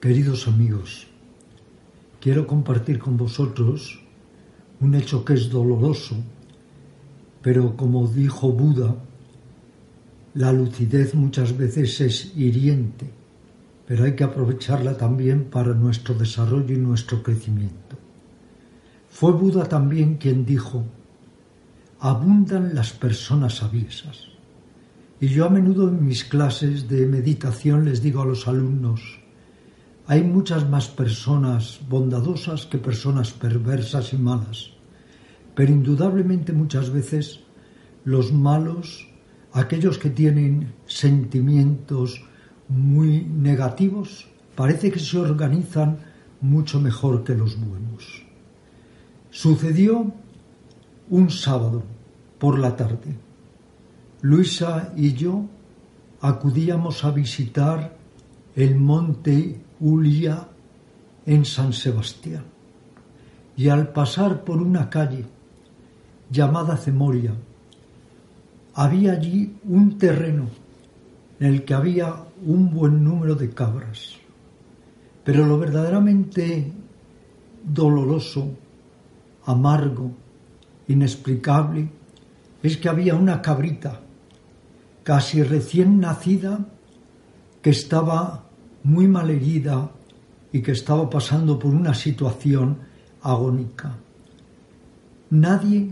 Queridos amigos, quiero compartir con vosotros un hecho que es doloroso, pero como dijo Buda, la lucidez muchas veces es hiriente, pero hay que aprovecharla también para nuestro desarrollo y nuestro crecimiento. Fue Buda también quien dijo, abundan las personas aviesas. Y yo a menudo en mis clases de meditación les digo a los alumnos, hay muchas más personas bondadosas que personas perversas y malas, pero indudablemente muchas veces los malos, aquellos que tienen sentimientos muy negativos, parece que se organizan mucho mejor que los buenos. Sucedió un sábado por la tarde. Luisa y yo acudíamos a visitar el monte Ulia en San Sebastián. Y al pasar por una calle llamada Cemoria, había allí un terreno en el que había un buen número de cabras. Pero lo verdaderamente doloroso, amargo, inexplicable, es que había una cabrita casi recién nacida que estaba muy mal herida y que estaba pasando por una situación agónica. Nadie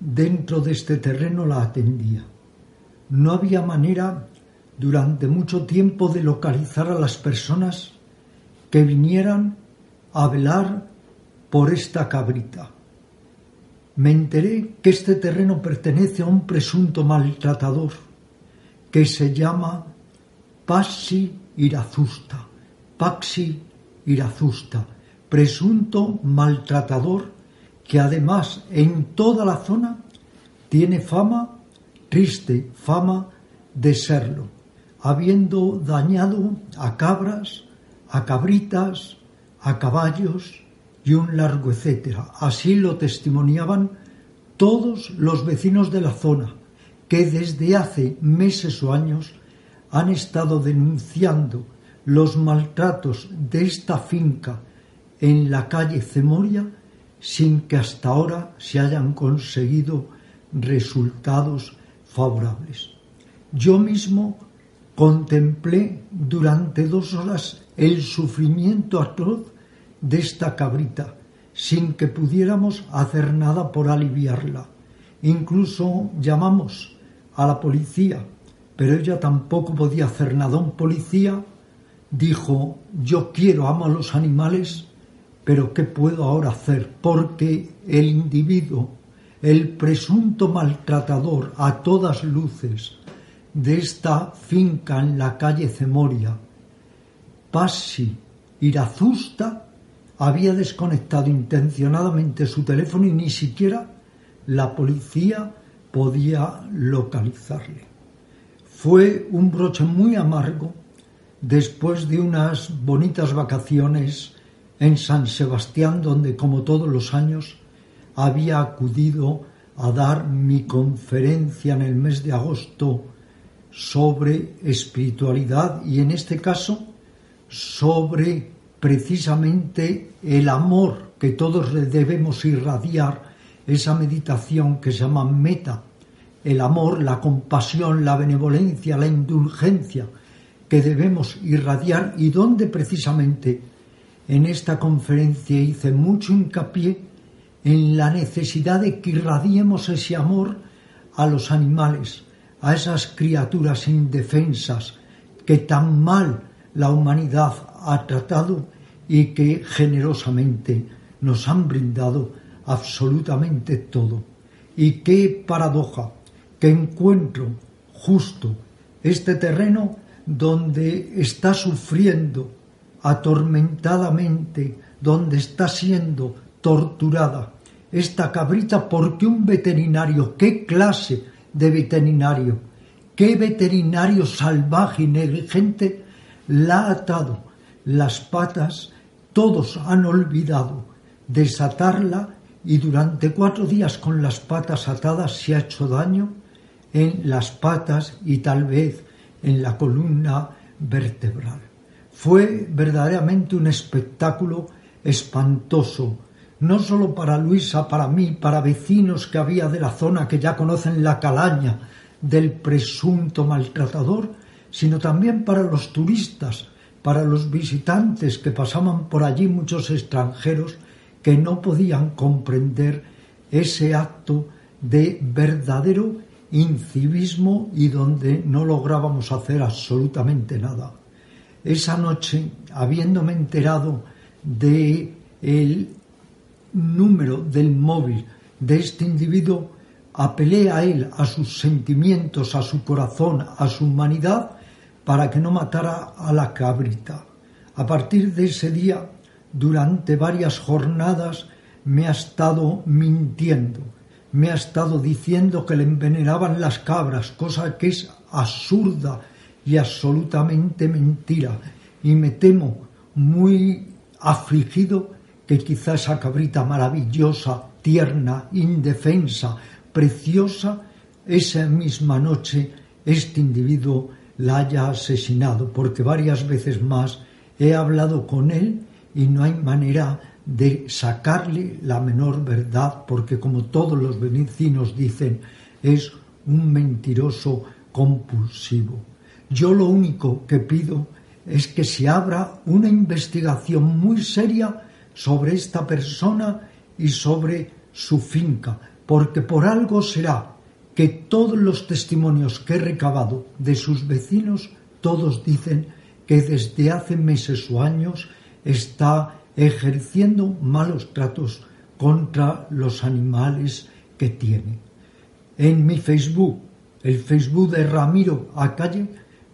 dentro de este terreno la atendía. No había manera durante mucho tiempo de localizar a las personas que vinieran a velar por esta cabrita. Me enteré que este terreno pertenece a un presunto maltratador que se llama Passi Irazusta, Paxi Irazusta, presunto maltratador que además en toda la zona tiene fama, triste fama de serlo, habiendo dañado a cabras, a cabritas, a caballos y un largo etcétera. Así lo testimoniaban todos los vecinos de la zona, que desde hace meses o años han estado denunciando los maltratos de esta finca en la calle Cemoria sin que hasta ahora se hayan conseguido resultados favorables. Yo mismo contemplé durante dos horas el sufrimiento atroz de esta cabrita sin que pudiéramos hacer nada por aliviarla. Incluso llamamos a la policía, pero ella tampoco podía hacer nada. Un policía dijo, yo quiero, amo a los animales, pero ¿qué puedo ahora hacer? Porque el individuo, el presunto maltratador a todas luces de esta finca en la calle Cemoria, Passi Irazusta, había desconectado intencionadamente su teléfono y ni siquiera la policía podía localizarle. Fue un broche muy amargo después de unas bonitas vacaciones en San Sebastián, donde como todos los años había acudido a dar mi conferencia en el mes de agosto sobre espiritualidad y en este caso sobre precisamente el amor que todos debemos irradiar, esa meditación que se llama meta, el amor, la compasión, la benevolencia, la indulgencia que debemos irradiar y donde precisamente en esta conferencia hice mucho hincapié en la necesidad de que irradiemos ese amor a los animales, a esas criaturas indefensas que tan mal la humanidad ha tratado y que generosamente nos han brindado absolutamente todo. Y qué paradoja que encuentro justo este terreno donde está sufriendo atormentadamente, donde está siendo torturada esta cabrita porque un veterinario, ¿qué clase de veterinario? ¿Qué veterinario salvaje y negligente la ha atado las patas? Todos han olvidado desatarla y durante cuatro días con las patas atadas se ha hecho daño en las patas y tal vez en la columna vertebral. Fue verdaderamente un espectáculo espantoso, no solo para Luisa, para mí, para vecinos que había de la zona que ya conocen la calaña del presunto maltratador, sino también para los turistas, para los visitantes que pasaban por allí muchos extranjeros que no podían comprender ese acto de verdadero incivismo y donde no lográbamos hacer absolutamente nada. Esa noche, habiéndome enterado de el número del móvil de este individuo, apelé a él, a sus sentimientos, a su corazón, a su humanidad, para que no matara a la cabrita. A partir de ese día, durante varias jornadas, me ha estado mintiendo me ha estado diciendo que le envenenaban las cabras, cosa que es absurda y absolutamente mentira. Y me temo muy afligido que quizá esa cabrita maravillosa, tierna, indefensa, preciosa, esa misma noche este individuo la haya asesinado, porque varias veces más he hablado con él y no hay manera de sacarle la menor verdad, porque como todos los vecinos dicen, es un mentiroso compulsivo. Yo lo único que pido es que se abra una investigación muy seria sobre esta persona y sobre su finca, porque por algo será que todos los testimonios que he recabado de sus vecinos, todos dicen que desde hace meses o años está ejerciendo malos tratos contra los animales que tiene. En mi Facebook, el Facebook de Ramiro Acalle,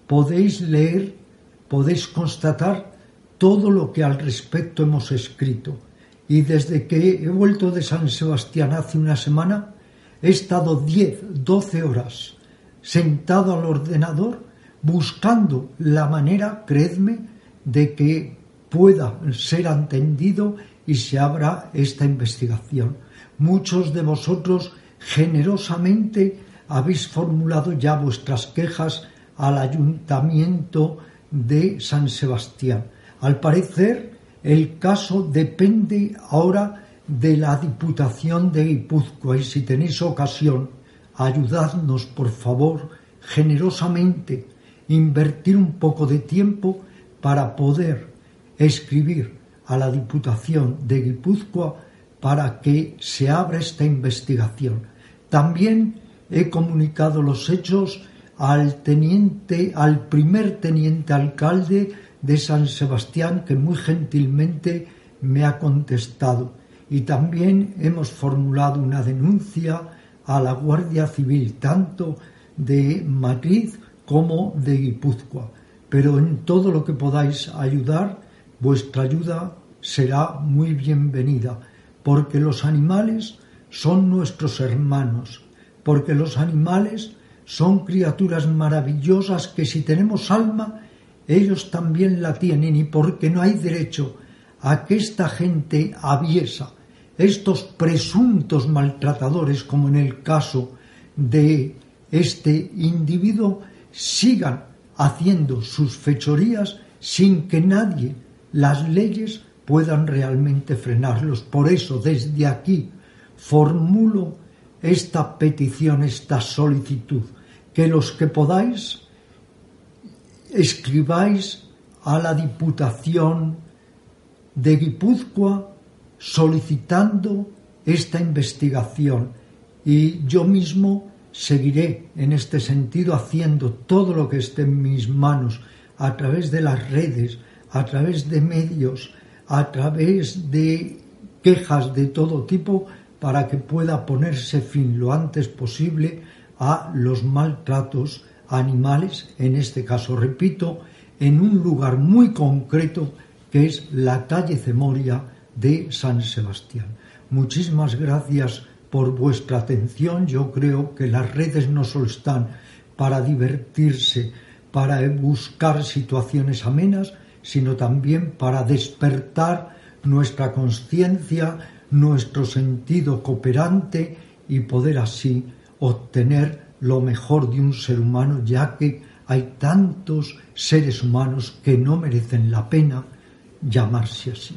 podéis leer, podéis constatar todo lo que al respecto hemos escrito. Y desde que he vuelto de San Sebastián hace una semana, he estado 10, 12 horas sentado al ordenador buscando la manera, creedme, de que pueda ser entendido y se abra esta investigación. Muchos de vosotros generosamente habéis formulado ya vuestras quejas al ayuntamiento de San Sebastián. Al parecer, el caso depende ahora de la Diputación de Guipúzcoa y si tenéis ocasión, ayudadnos, por favor, generosamente, invertir un poco de tiempo para poder escribir a la Diputación de Guipúzcoa para que se abra esta investigación. También he comunicado los hechos al teniente, al primer teniente alcalde de San Sebastián, que muy gentilmente me ha contestado. Y también hemos formulado una denuncia a la Guardia Civil, tanto de Madrid como de Guipúzcoa. Pero en todo lo que podáis ayudar, vuestra ayuda será muy bienvenida, porque los animales son nuestros hermanos, porque los animales son criaturas maravillosas que si tenemos alma, ellos también la tienen y porque no hay derecho a que esta gente aviesa, estos presuntos maltratadores, como en el caso de este individuo, sigan haciendo sus fechorías sin que nadie las leyes puedan realmente frenarlos. Por eso, desde aquí, formulo esta petición, esta solicitud, que los que podáis escribáis a la Diputación de Guipúzcoa solicitando esta investigación y yo mismo seguiré en este sentido haciendo todo lo que esté en mis manos a través de las redes, a través de medios, a través de quejas de todo tipo para que pueda ponerse fin lo antes posible a los maltratos animales, en este caso, repito, en un lugar muy concreto que es la calle Cemoria de San Sebastián. Muchísimas gracias por vuestra atención. Yo creo que las redes no solo están para divertirse, para buscar situaciones amenas, sino también para despertar nuestra conciencia, nuestro sentido cooperante y poder así obtener lo mejor de un ser humano, ya que hay tantos seres humanos que no merecen la pena llamarse así.